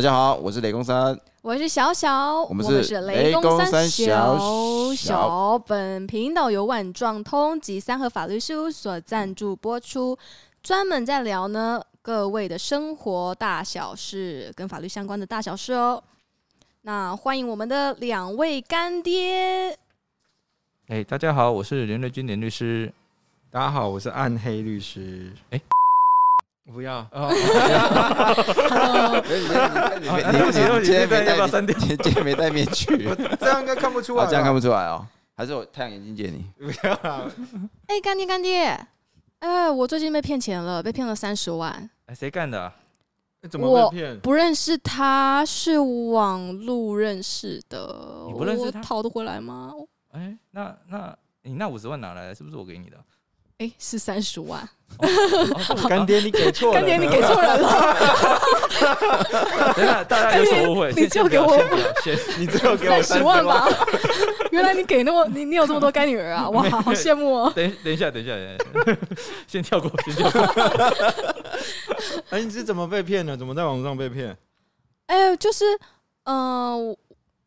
大家好，我是雷公三，我是小小，我们是是雷公三小小本频道由万状通及三和法律事务所赞助播出，专门在聊呢各位的生活大小事，跟法律相关的大小事哦。那欢迎我们的两位干爹，哎、大家好，我是林瑞君林律师。大家好，我是暗黑律师。哎不要，哦，你啊你对不起对不起今天没这段要不要戴删掉今今天没戴面具，这样应该看不出来哦，吧。这样看不出来哦，还是我太阳眼镜借你？不要啊，哎、干爹干爹，哎、我最近被骗钱了，被骗了三十万，哎谁干的啊、怎么被骗？不认识他，是网路认识的，你不认识他我讨得回来吗？哎、那那你那五十万哪来的？是不是我给你的？哎、是三十万。哦干爹，你给错了。干爹，你给错人了，等一下大家有所误会，你先就给我 你最后给我三十万万。吧。原来你给那么你你有这么多干女儿啊！哇，好羡慕哦。等等一下，等一下，等一下先跳过，先跳过。哎，你是怎么被骗的？怎么在网上被骗？哎、就是嗯、呃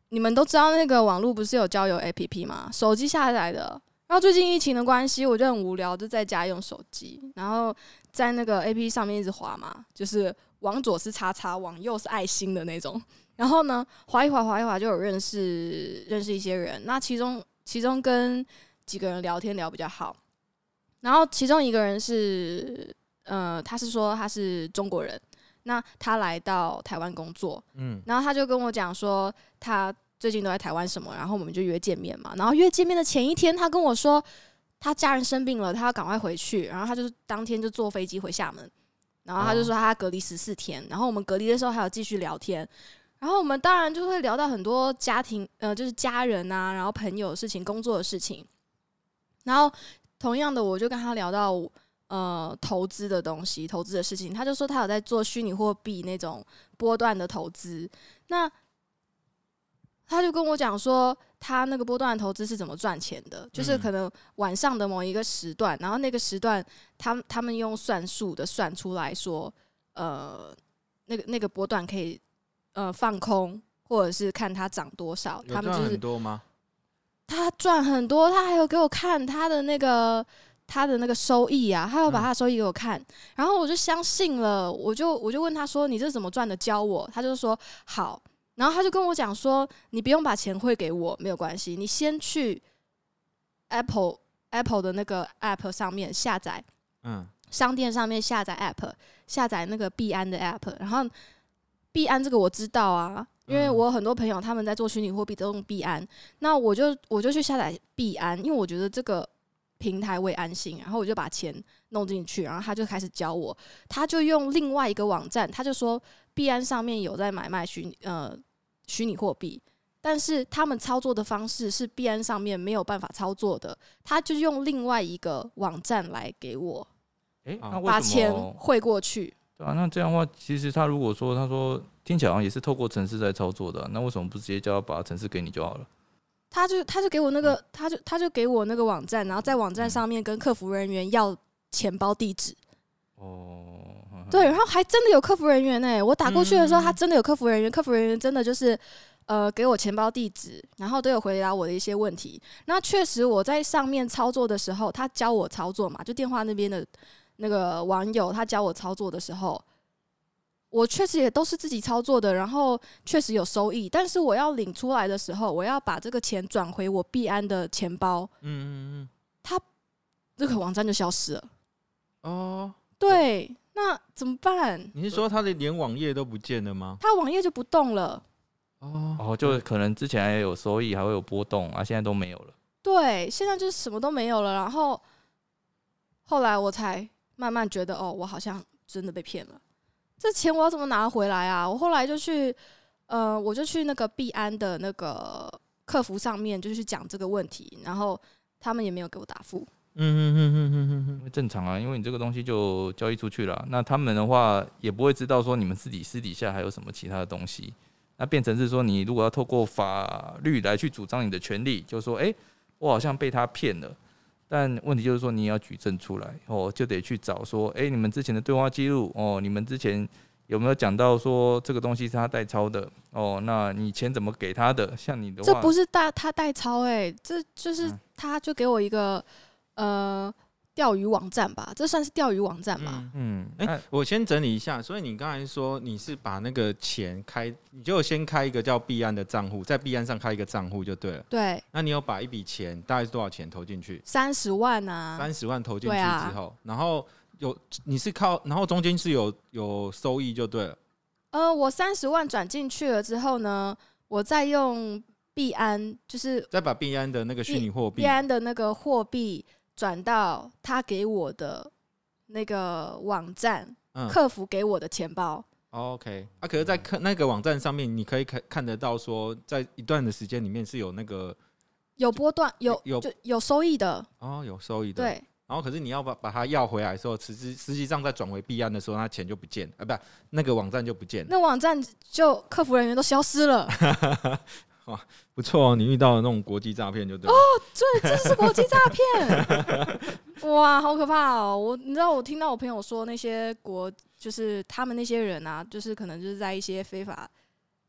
你们都知道那个网络不是有交友 APP 吗？手机下载的。然后最近疫情的关系，我就很无聊，就在家用手机，然后在那个 APP 上面一直滑嘛，就是往左是叉叉，往右是爱心的那种。然后呢，滑一滑滑一滑，就有认识认识一些人。那其中其中跟几个人聊天聊比较好，然后其中一个人是呃，他是说他是中国人，那他来到台湾工作，嗯，然后他就跟我讲说，他最近都在台湾什么，然后我们就约见面嘛。然后约见面的前一天，他跟我说他家人生病了，他要赶快回去，然后他就是当天就坐飞机回厦门。然后他就说他隔离十四天，然后我们隔离的时候还有继续聊天，然后我们当然就会聊到很多家庭，呃，就是家人啊，然后朋友的事情、工作的事情。然后同样的，我就跟他聊到呃投资的东西、投资的事情，他就说他有在做虚拟货币那种波段的投资，那他就跟我讲说，他那个波段投资是怎么赚钱的，就是嗯可能晚上的某一个时段，然后那个时段，他他们用算术的算出来说，呃，那个那个波段可以呃放空，或者是看它涨多少，他们就是很多吗？他赚很多，他还有给我看他的那个他的那个收益啊，他有把嗯他的收益给我看，然后我就相信了，我就我就问他说：“你这是怎么赚的？教我。”他就说：“好。”然后他就跟我讲说：“你不用把钱汇给我，没有关系，你先去 Apple Apple 的那个 App 上面下载嗯，商店上面下载 App，下载那个币安的 App，然后币安这个我知道啊，因为嗯我有很多朋友他们在做虚拟货币都用币安，那我就我就去下载币安，因为我觉得这个平台为安心，然后我就把钱弄进去，然后他就开始教我，他就用另外一个网站，他就说币安上面有在买卖虚拟呃虚拟货币。但是他们操作的方式是币安上面没有办法操作的，他就用另外一个网站来给我，哎、好那为什把钱么？汇过去。对啊，那这样的话，其实他如果说他说听起来好像也是透过城市在操作的啊、那为什么不直接叫他把城市给你就好了？他就他就给我那个，他就他就给我那个网站，然后在网站上面跟客服人员要钱包地址。哦，对，然后还真的有客服人员呢、我打过去的时候，嗯他真的有客服人员，客服人员真的就是呃给我钱包地址，然后都有回答我的一些问题。那确实我在上面操作的时候，他教我操作嘛，就电话那边的那个网友他教我操作的时候。我确实也都是自己操作的，然后确实有收益，但是我要领出来的时候，我要把这个钱转回我币安的钱包，嗯嗯这个网站就消失了。嗯，哦，对，那怎么办？你是说他的连网页都不见了吗？它网页就不动了。哦，哦，就可能之前还有收益，还会有波动啊，现在都没有了。对，现在就是什么都没有了。然后后来我才慢慢觉得，哦，我好像真的被骗了。这钱我要怎么拿回来啊？我后来就去，呃，我就去那个币安的那个客服上面，就去讲这个问题，然后他们也没有给我答复。嗯嗯嗯嗯嗯嗯正常啊，因为你这个东西就交易出去了，那他们的话也不会知道说你们自己私底下还有什么其他的东西，那变成是说你如果要透过法律来去主张你的权利，就说哎、诶我好像被他骗了，但问题就是说你也要举证出来哦，就得去找说哎、诶你们之前的对话记录哦，你们之前有没有讲到说这个东西是他代抄的？哦，那你钱怎么给他的？像你的话，这不是大他代抄哎、这就是嗯他就给我一个呃钓鱼网站吧，这算是钓鱼网站吧？嗯，嗯，哎、哎，我先整理一下。所以你刚才说你是把那个钱开，你就先开一个叫币安的账户，在币安上开一个账户就对了。对，那你有把一笔钱大概是多少钱投进去？三十万啊，三十万投进去之后，然后有你是靠，然后中间是有有收益就对了。呃，我三十万转进去了之后呢，我再用币安，就是再把币安的那个虚拟货币币，安的那个货币转到他给我的那个网站，嗯客服给我的钱包。，OK 啊，可是，在客那个网站上面，你可以看看得到说，在一段的时间里面是有那个有波段，有有就有收益的，哦有收益的，。对，然后可是你要把把它要回来的时候，实际实际上再转回币安的时候，那钱就不见啊，不，那个网站就不见了。那网站就客服人员都消失了。不错哦，你遇到了那种国际诈骗就对哦。对，这是国际诈骗，哇，好可怕哦！我你知道，我听到我朋友说，那些国就是他们那些人啊，就是可能就是在一些非法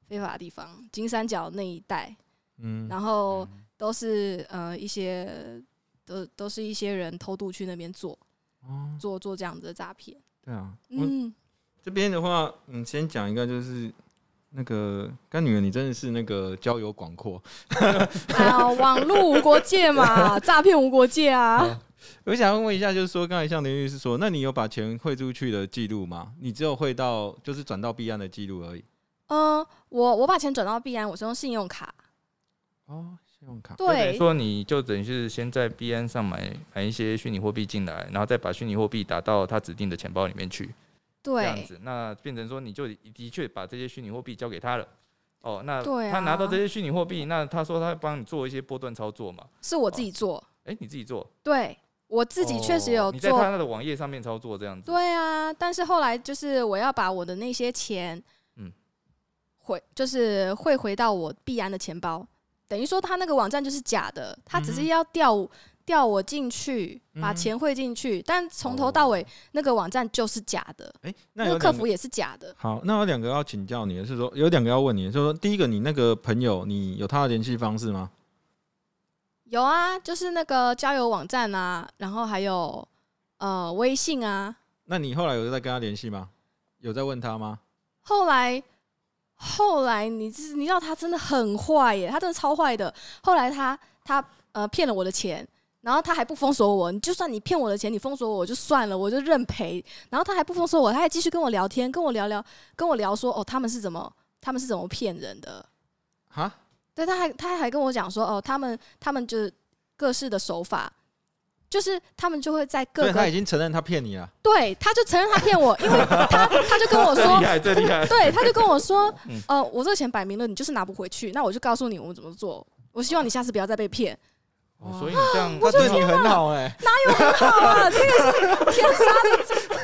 非法的地方，金三角那一带，嗯，然后都是呃一些都都是一些人偷渡去那边做哦，做做这样子的诈骗。对啊，嗯，嗯，这边的话，嗯，先讲一个就是。那个干女儿，你真的是那个交友广阔。啊，网络无国界嘛，诈骗无国界啊。我想问一下，就是说，刚才像林律师说，那你有把钱汇出去的记录吗？你只有汇到，就是转到币安的记录而已。嗯，我我把钱转到币安，我是用信用卡。哦，信用卡。对，说你就等于是先在币安上买买一些虚拟货币进来，然后再把虚拟货币打到他指定的钱包里面去，这样对，子，那变成说你就的确把这些虚拟货币交给他了。哦，那对他拿到啊这些虚拟货币，那他说他帮你做一些波段操作嘛？是我自己做。哎、你自己做，对我自己确实有哦你在做，他的网页上面操作这样子。对啊，但是后来就是我要把我的那些钱，嗯回就是会回到我必安的钱包，等于说他那个网站就是假的，他只嗯是要调调我进去，把嗯钱汇进去，但从头到尾那个网站就是假的，哎、那个个客服也是假的。好，那有两个要请教你的是说，有两个要问你，就是说，第一个，你那个朋友，你有他的联系方式吗？有啊，就是那个交友网站啊，然后还有呃微信啊，那你后来有在跟他联系吗？有在问他吗？后来，后来你知你知道他真的很坏耶，他真的超坏的。后来他他呃骗了我的钱，然后他还不封锁我。你就算你骗我的钱，你封锁我我就算了，我就认赔。然后他还不封锁我，他还继续跟我聊天，跟我聊聊，跟我聊说哦，他们是怎么他们是怎么骗人的。哈，对，他还他还跟我讲说哦，他们他们就是各式的手法。就是他们就会在各个他已经承认他骗你了。对，他就承认他骗我，因为他他就跟我说厉，害，这厉害。对，他就跟我说嗯，呃，我这个钱摆明了你就是拿不回去，那我就告诉你我们怎么做。我希望你下次不要再被骗。哦所以你这样，他对你很好哎、哪有很好啊，这个是天杀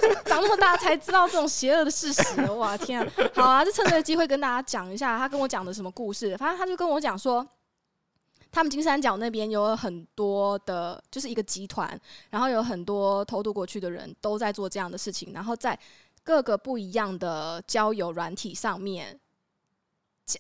的，长那么大才知道这种邪恶的事实。哇，天啊！好啊，就趁这个机会跟大家讲一下他跟我讲的什么故事。反正他就跟我讲说，他们金三角那边有很多的，就是一个集团，然后有很多偷渡过去的人都在做这样的事情，然后在各个不一样的交友软体上面。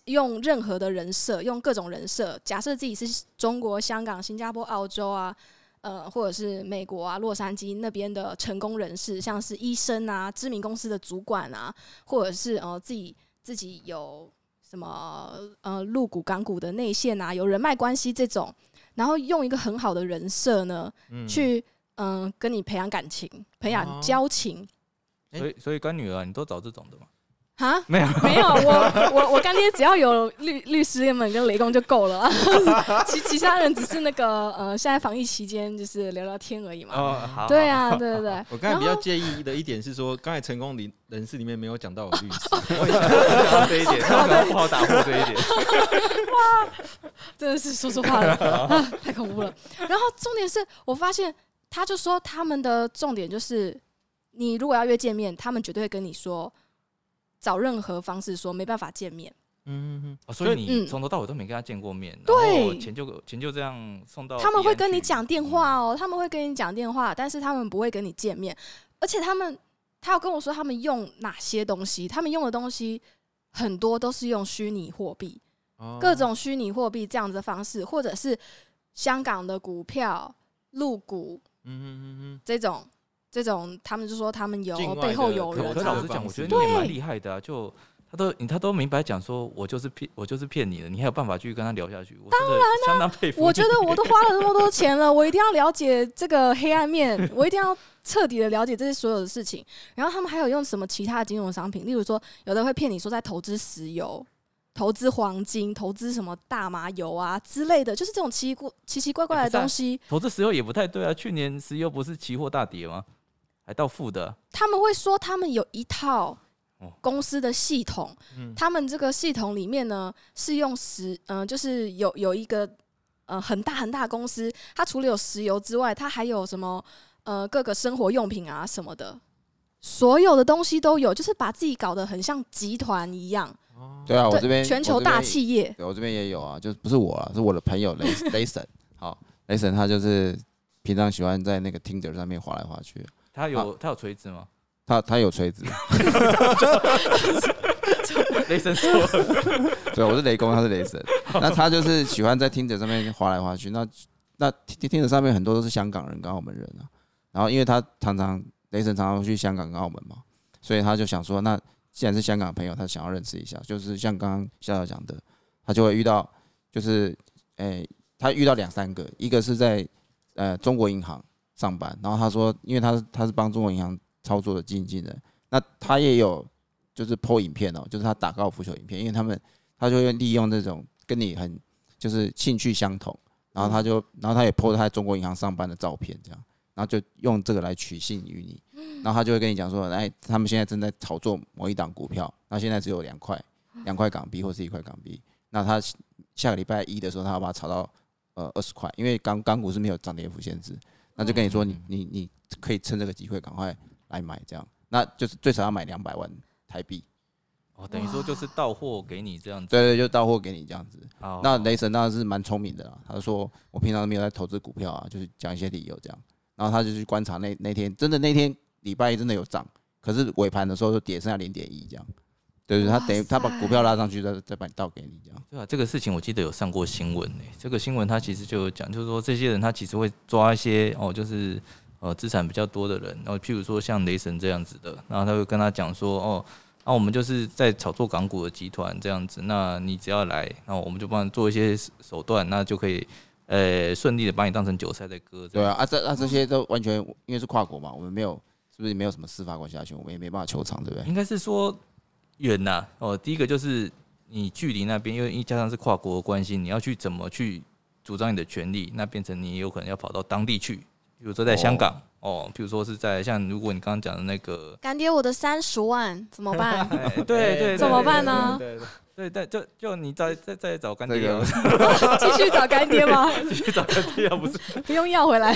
用任何的人设，用各种人设，假设自己是中国、香港、新加坡、澳洲啊，呃，或者是美国啊，洛杉矶那边的成功人士，像是医生啊、知名公司的主管啊，或者是呃自己自己有什么呃入股港股的内线啊，有人脉关系这种，然后用一个很好的人设呢，嗯，去嗯、跟你培养感情、培养哦。交情。所以所以干女儿你都找这种的嘛？啊。没有，没有，我我我干爹只要有律律师们跟雷公就够了，其其他人只是那个呃，现在防疫期间就是聊聊天而已嘛。哦，好，对啊，对对对。我刚才比较介意的一点是说，刚才成功人人士里面没有讲到我律师，这一点，他可能不好打破这一点。哇真的是说错话了，啊太恐怖了。然后重点是我发现，他就说他们的重点就是，你如果要约见面，他们绝对会跟你说，找任何方式说没办法见面。嗯嗯嗯，所以你嗯。从头到尾都没跟他见过面，对。钱就钱就这样送到。他们会跟你讲电话，哦，他们会跟你讲电话，但是他们不会跟你见面，而且他们他要跟我说他们用哪些东西，他们用的东西很多都是用虚拟货币，哦。各种虚拟货币这样子的方式，或者是香港的股票、入股嗯嗯嗯嗯。这种。这种他们就说他们有背后的有人啊可可老实讲，我觉得你也蛮厉害的啊，就。他都你他都明白讲说，我就是骗我就是骗你的，你还有办法继续跟他聊下去，当佩服你。我觉得我都花了那么多 钱了，我一定要了解这个黑暗面，我一定要彻底的了解这些所有的事情。然后他们还有用什么其他的金融商品，例如说，有的会骗你说在投资石油、投资黄金、投资什么大麻油啊之类的，就是这种奇怪奇奇怪怪的东西。投资石油也不太对啊，去年石油不是期货大跌吗？还到负的啊、他们会说他们有一套哦。公司的系统，嗯。他们这个系统里面呢是用石，嗯、就是有有一个呃很大很大公司，它除了有石油之外，它还有什么呃各个生活用品啊什么的，所有的东西都有，就是把自己搞得很像集团一样，哦。对啊，我这边全球大，企业。我这边对我这边也有啊，就不是我啊，是我的朋友雷雷神。好，雷神他就是平常喜欢在那个 Tinder 上面划来划去，他有他有锤子吗？他他有锤子，雷神说，对，我是雷公，他是雷神。那他就是喜欢在 Tinder 上面划来划去。那那 Tinder 上面很多都是香港人跟澳门人啊。然后因为他常常雷神常常去香港跟澳门嘛，所以他就想说，那既然是香港朋友，他想要认识一下，就是像刚刚笑笑讲的，他就会遇到，就是诶、他遇到两三个，一个是在呃中国银行上班，然后他说，因为他是他是帮中国银行操作的经纪人，那他也有就是 PO 影片哦，就是他打高尔夫球影片，因为他们他就会利用这种跟你很就是兴趣相同，然后他就然后他也 PO 他在中国银行上班的照片，这样，然后就用这个来取信于你，然后他就会跟你讲说，哎，他们现在正在炒作某一档股票，那现在只有两块两块港币或是一块港币，那他下个礼拜一的时候，他要把它炒到呃二十块，因为港港股是没有涨跌幅限制，那就跟你说你你你可以趁这个机会赶快来买，这样，那就是最少要买两百万台币，哦，等于说就是到货给你这样子。对对，就到货给你这样子。哦那雷神当然是蛮聪明的啦，他就说我平常没有在投资股票啊，就是讲一些理由这样，然后他就去观察那那天真的那天礼拜一真的有涨，可是尾盘的时候就跌剩下零点一这样，对对，他等于他把股票拉上去再再把你倒给你这样，对啊，这个事情我记得有上过新闻呢、这个新闻他其实就有讲，就是说这些人他其实会抓一些哦，就是呃资产比较多的人，然后譬如说像雷神这样子的，然后他会跟他讲说哦，那、我们就是在炒作港股的集团这样子，那你只要来，然后我们就帮你做一些手段，那就可以呃顺利的把你当成韭菜在割。对啊，啊这啊这些都完全因为是跨国嘛，我们没有是不是没有什么司法管辖权，我们也没办法求偿，对不对？应该是说远呐、哦，第一个就是你距离那边，因为一加上是跨国的关系，你要去怎么去主张你的权利，那变成你有可能要跑到当地去，比如说在香港哦，比如说是在像如果你刚刚讲的那个，干爹，我的三十万怎么办？哎对对 对，怎么办呢？呢对对对就就你再再再找干爹 继续找干爹吗？继续找干爹啊，不是？不用要回来，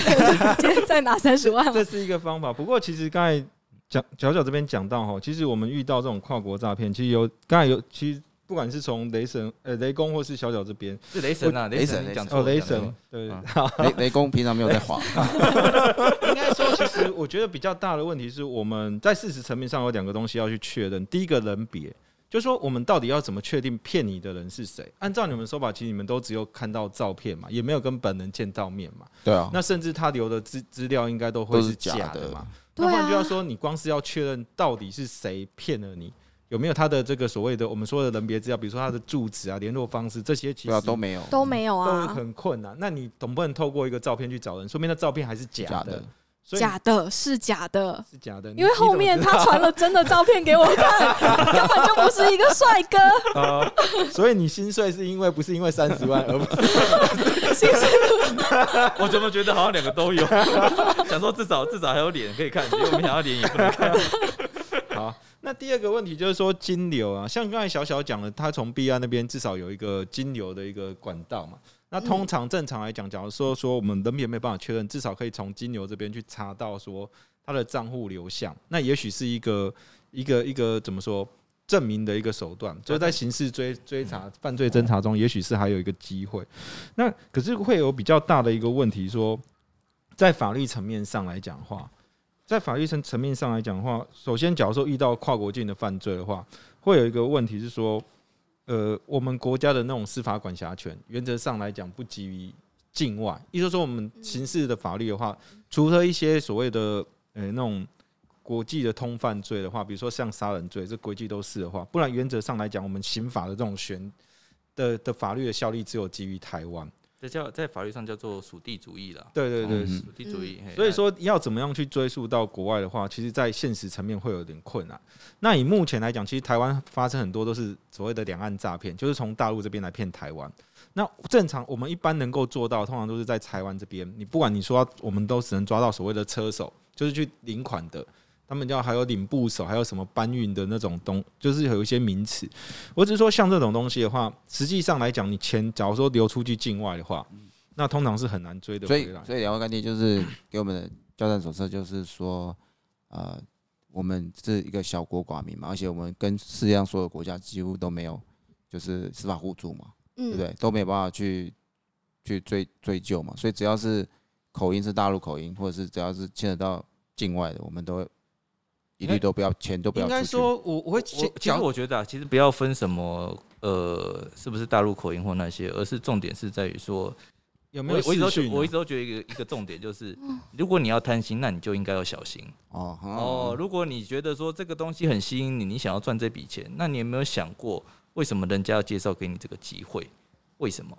就直接再拿三十万吗这？是一个方法。不过其实刚才讲角角这边讲到哈，其实我们遇到这种跨国诈骗，其实有刚才有其实不管是从雷神呃雷公或是小角这边是雷神啊，雷神讲雷错雷神对嗯雷雷公平常没有在滑，应该说，其实我觉得比较大的问题是我们在事实层面上有两个东西要去确认。第一个人别，就是说我们到底要怎么确定骗你的人是谁？按照你们说法，其实你们都只有看到照片嘛，也没有跟本人见到面嘛。对啊，那甚至他留的资资料应该都会是假假的嘛。对啊那换句话说，你光是要确认到底是谁骗了你，有没有他的这个所谓的我们说的人别资料，比如说他的住址啊、联络方式这些，其实都没有都没有都啊，很困难。那你总不能透过一个照片去找人，说明那照片还是假的假的是假的。是假的。因为后面他传了真的照片给我看，根本就不是一个帅哥，呃，所以你心碎是因为不是因为三十万，而不是心碎我怎么觉得好像两个都有？想说至少至少还有脸可以看，结果没想到脸也不能看。好。那第二个问题就是说金流啊，像刚才小小讲了，他从 B 安那边至少有一个金流的一个管道嘛。那通常正常来讲，假如说说我们人也没办法确认，至少可以从金牛这边去查到说他的账户流向，那也许是一个一个一个怎么说证明的一个手段，就是在刑事追追查、犯罪侦查中，也许是还有一个机会。那可是会有比较大的一个问题说，在法律层面上来讲的话，在法律层层面上来讲的话，首先，假如说遇到跨国境的犯罪的话，会有一个问题是说，呃，我们国家的那种司法管辖权，原则上来讲不基于境外。意思说，我们刑事的法律的话，除了一些所谓的呃那种国际的通犯罪的话，比如说像杀人罪，这国际都是的话，不然原则上来讲，我们刑法的这种悬的的法律的效力只有基于台湾。这叫在法律上叫做属地主义啦。对对对，嗯属地主义。嘿所以说要怎么样去追溯到国外的话，其实，在现实层面会有点困难。那以目前来讲，其实台湾发生很多都是所谓的两岸诈骗，就是从大陆这边来骗台湾。那正常我们一般能够做到，通常都是在台湾这边。你不管你说，我们都只能抓到所谓的车手，就是去领款的。他们叫还有领部手，还有什么搬运的那种东，就是有一些名词。我只是说，像这种东西的话，实际上来讲，你钱假如说流出去境外的话，那通常是很难追的所以回来。所以两位干爹就是给我们的交战手册，就是说，呃，我们是一个小国寡民嘛，而且我们跟世界上所有国家几乎都没有就是司法互助嘛，嗯，对不对？都没有办法去去追追究嘛，所以只要是口音是大陆口音，或者是只要是牵扯到境外的，我们都一律都不要钱都不要应该。说，我我会我其实我觉得啊，其实不要分什么呃是不是大陆口音或那些，而是重点是在于说，有没有我我一直我一直都觉得一个一个重点就是，如果你要贪心，那你就应该要小心哦哦哦。如果你觉得说这个东西很吸引你，你想要赚这笔钱，那你有没有想过为什么人家要介绍给你这个机会？为什么？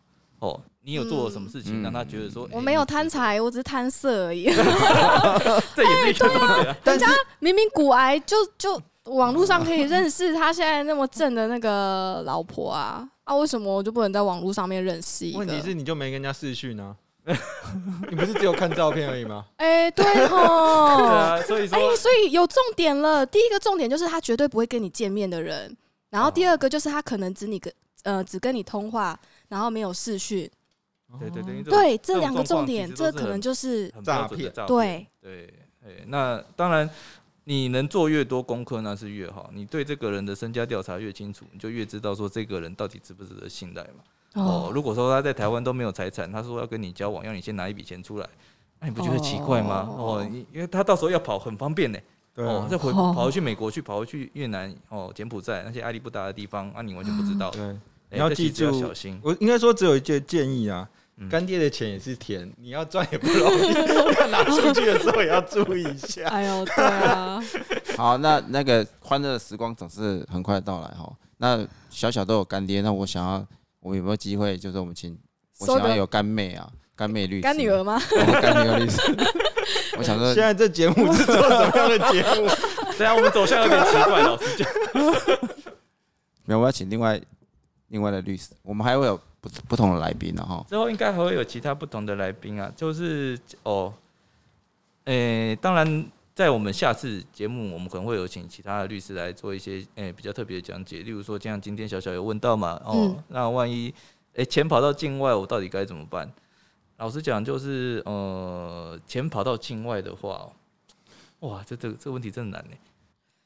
哦，你有做了什么事情嗯让他觉得说，我没有贪财，我只是贪色而已。这也是一个重点啊。人家明明骨癌就就网络上可以 认识他现在那么正的那个老婆啊啊，为什么我就不能在网络上面认识一个？问题是你就没跟人家视讯啊？你不是只有看照片而已吗？哎、对对吼，啊，所以说哎、所以有重点了。第一个重点就是他绝对不会跟你见面的人，然后第二个就是他可能只你跟呃只跟你通话，然后没有视讯。对对对，对，这两个重点，这可能就是诈骗诈对对，哎，那当然，你能做越多功课那是越好。你对这个人的身家调查越清楚，你就越知道说这个人到底值不值得信赖嘛。哦，如果说他在台湾都没有财产，他说要跟你交往，要你先拿一笔钱出来，那你不觉得奇怪吗？哦因为他到时候要跑很方便呢。哦再回哦跑回去美国去，跑回去越南哦，柬埔寨那些阿里不达的地方，啊，你完全不知道。对，哎你要记住小心。我应该说只有一句建议啊嗯，干爹的钱也是甜，你要赚也不容易，要拿出去的时候也要注意一下。哎呦，对啊，好，那那个欢乐的时光总是很快到来哈。那小小都有干爹，那我想要，我有没有机会，就是我们请，我想要有干妹啊，干妹律师，干女儿吗？哦，干女儿律师。我想说 现，在这节目是做什么样的节目？对啊，我们走向有点奇怪，老师讲。没有，我要请另外另外的律师，我们还会有不不同的来宾然后。之后应该还会有其他不同的来宾啊，就是哦，诶、当然，在我们下次节目，我们可能会有请其他的律师来做一些诶、比较特别的讲解，例如说，像今天小小有问到嘛，哦，嗯。那万一诶、钱跑到境外，我到底该怎么办？老实讲，就是呃，钱跑到境外的话，哇，这这个这个问题真的难呢，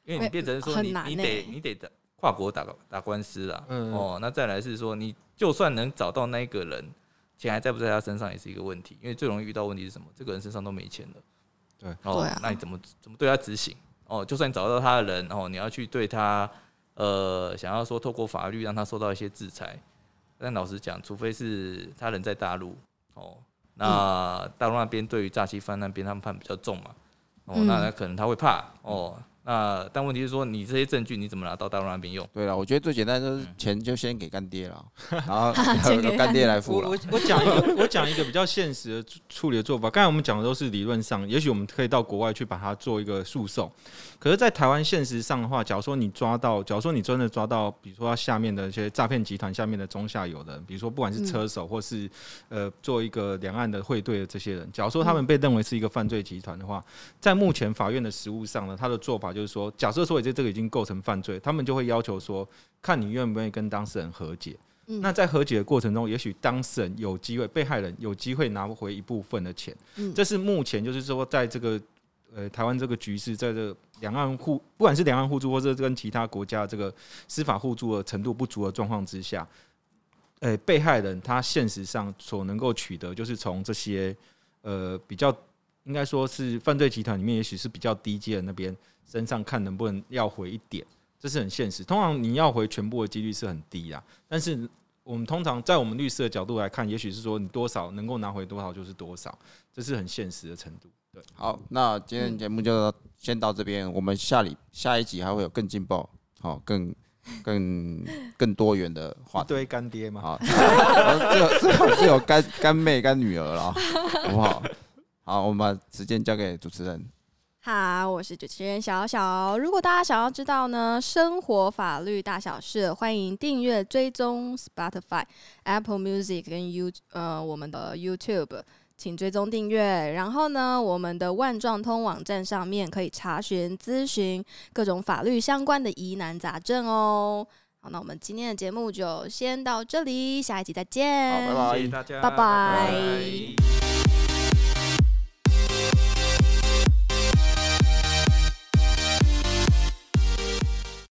因为你变成说你你得你得打跨国打打官司啦，嗯。哦，那再来是说，你就算能找到那个人，钱还在不在他身上也是一个问题，因为最容易遇到问题是什么？这个人身上都没钱了，对，哦，啊。那你怎么怎么对他执行？哦，就算你找到他的人，哦，你要去对他，呃，想要说透过法律让他受到一些制裁，但老实讲，除非是他人在大陆，哦，那大陆那边对于诈欺犯那边他们判比较重嘛，哦，嗯。那那可能他会怕，哦，那但问题是说，你这些证据你怎么拿到大陆那边用？对了，我觉得最简单就是嗯钱就先给干爹了，然后 钱给由干爹来付了我我。讲一个，我讲一个比较现实的处处理的做法。刚才我们讲的都是理论上，也许我们可以到国外去把它做一个诉讼。可是，在台湾现实上的话，假如说你抓到，假如说你真的抓到，比如说他下面的一些诈骗集团下面的中下游的人，比如说不管是车手或是、呃做一个两岸的汇兑的这些人，假如说他们被认为是一个犯罪集团的话，在目前法院的实务上呢，他的做法就是说，假设说这这个已经构成犯罪，他们就会要求说，看你愿不愿意跟当事人和解。嗯那在和解的过程中，也许当事人有机会，被害人有机会拿回一部分的钱。嗯这是目前就是说，在这个呃台湾这个局势，在这个两岸互不管是两岸互助，或者跟其他国家这个司法互助的程度不足的状况之下，呃，被害人他现实上所能够取得，就是从这些呃比较应该说是犯罪集团里面，也许是比较低阶的那边身上看能不能要回一点，这是很现实。通常你要回全部的几率是很低啊，但是我们通常在我们律师的角度来看，也许是说你多少能够拿回多少就是多少，这是很现实的程度。对，好，那今天节目就先到这边，我们下里下一集还会有更劲爆，好，更更更多元的话题。一堆干爹嘛，好，这有这有是有干干妹干女儿了，好不好？好，我们把时间交给主持人。好，我是主持人小小。如果大家想要知道呢生活法律大小事，欢迎订阅追踪 Spotify、Apple Music 跟 You 呃我们的 YouTube，请追踪订阅。然后呢，我们的万状通网站上面可以查询咨询各种法律相关的疑难杂症哦。好，那我们今天的节目就先到这里，下一集再见。好，拜拜谢谢大家，拜拜